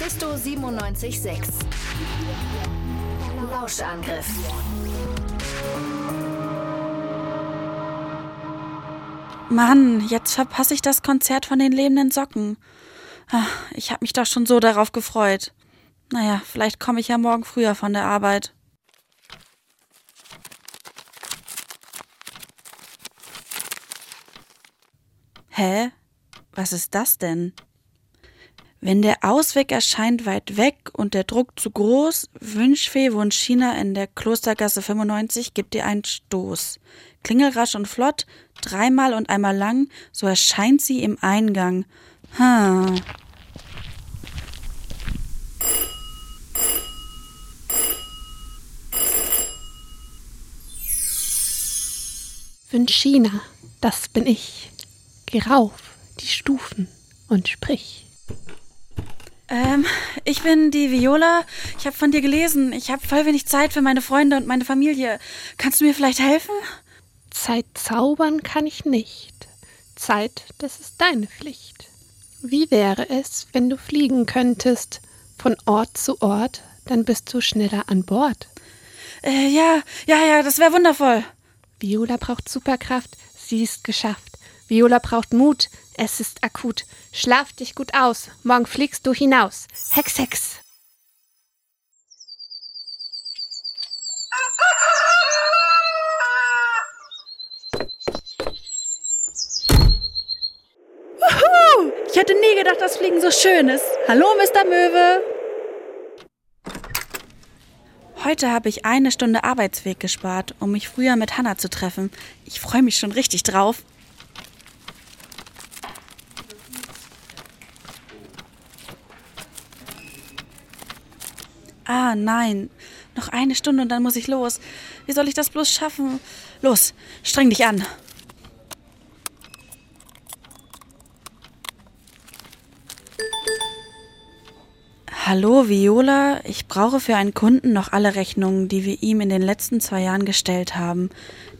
Mephisto 976. Lauschangriff. Mann, jetzt verpasse ich das Konzert von den lebenden Socken. Ach, ich habe mich doch schon so darauf gefreut. Naja, vielleicht komme ich ja morgen früher von der Arbeit. Hä? Was ist das denn? Wenn der Ausweg erscheint weit weg und der Druck zu groß, Wünschfee wohnt China in der Klostergasse 95, gibt ihr einen Stoß. Klingelrasch und flott, dreimal und einmal lang, so erscheint sie im Eingang. Hm. Wünschina, das bin ich. Geh rauf die Stufen und sprich. Ähm, ich bin die Viola. Ich habe von dir gelesen. Ich habe voll wenig Zeit für meine Freunde und meine Familie. Kannst du mir vielleicht helfen? Zeit zaubern kann ich nicht. Zeit, das ist deine Pflicht. Wie wäre es, wenn du fliegen könntest von Ort zu Ort, dann bist du schneller an Bord. Äh, ja, ja, ja, das wäre wundervoll. Viola braucht Superkraft, sie ist geschafft. Viola braucht Mut, es ist akut. Schlaf dich gut aus, morgen fliegst du hinaus. Hex, Hex. Wuhu! Ich hätte nie gedacht, dass Fliegen so schön ist. Hallo, Mr. Möwe. Heute habe ich eine Stunde Arbeitsweg gespart, um mich früher mit Hannah zu treffen. Ich freue mich schon richtig drauf. Ah, nein. Noch eine Stunde und dann muss ich los. Wie soll ich das bloß schaffen? Los, streng dich an. Hallo, Viola. Ich brauche für einen Kunden noch alle Rechnungen, die wir ihm in den letzten zwei Jahren gestellt haben.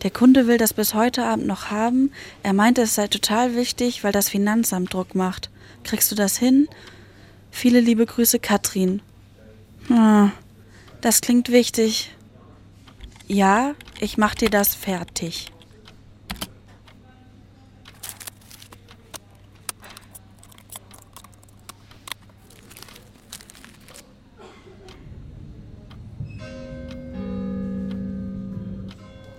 Der Kunde will das bis heute Abend noch haben. Er meinte, es sei total wichtig, weil das Finanzamt Druck macht. Kriegst du das hin? Viele liebe Grüße, Katrin. Hm, das klingt wichtig. Ja, ich mach dir das fertig.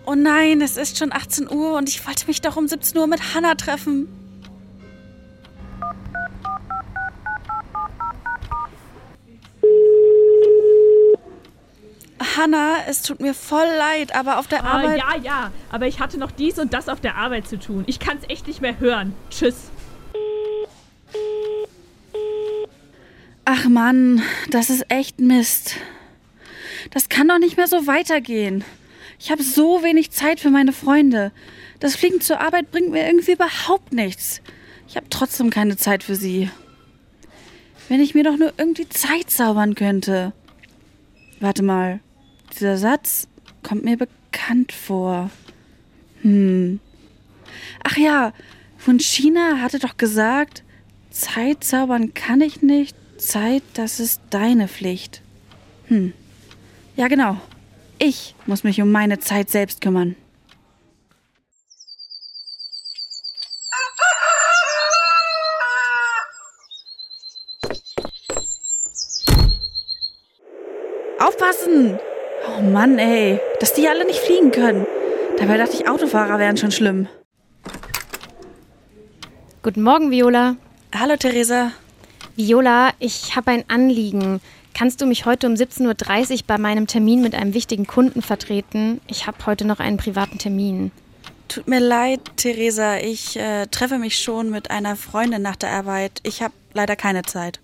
Oh nein, es ist schon 18 Uhr und ich wollte mich doch um 17 Uhr mit Hannah treffen. Hannah, es tut mir voll leid, aber auf der Ah, Arbeit. ja, ja, aber ich hatte noch dies und das auf der Arbeit zu tun. Ich kann's echt nicht mehr hören. Tschüss. Ach Mann, das ist echt Mist. Das kann doch nicht mehr so weitergehen. Ich habe so wenig Zeit für meine Freunde. Das Fliegen zur Arbeit bringt mir irgendwie überhaupt nichts. Ich habe trotzdem keine Zeit für sie. Wenn ich mir doch nur irgendwie Zeit zaubern könnte. Warte mal, dieser Satz kommt mir bekannt vor. Hm. Ach ja, von China hatte doch gesagt, Zeit zaubern kann ich nicht, Zeit, das ist deine Pflicht. Hm. Ja, genau. Ich muss mich um meine Zeit selbst kümmern. Aufpassen! Oh Mann, ey, dass die alle nicht fliegen können. Dabei dachte ich, Autofahrer wären schon schlimm. Guten Morgen, Viola. Hallo, Theresa. Viola, ich habe ein Anliegen. Kannst du mich heute um 17.30 Uhr bei meinem Termin mit einem wichtigen Kunden vertreten? Ich habe heute noch einen privaten Termin. Tut mir leid, Theresa. Ich äh, treffe mich schon mit einer Freundin nach der Arbeit. Ich habe leider keine Zeit.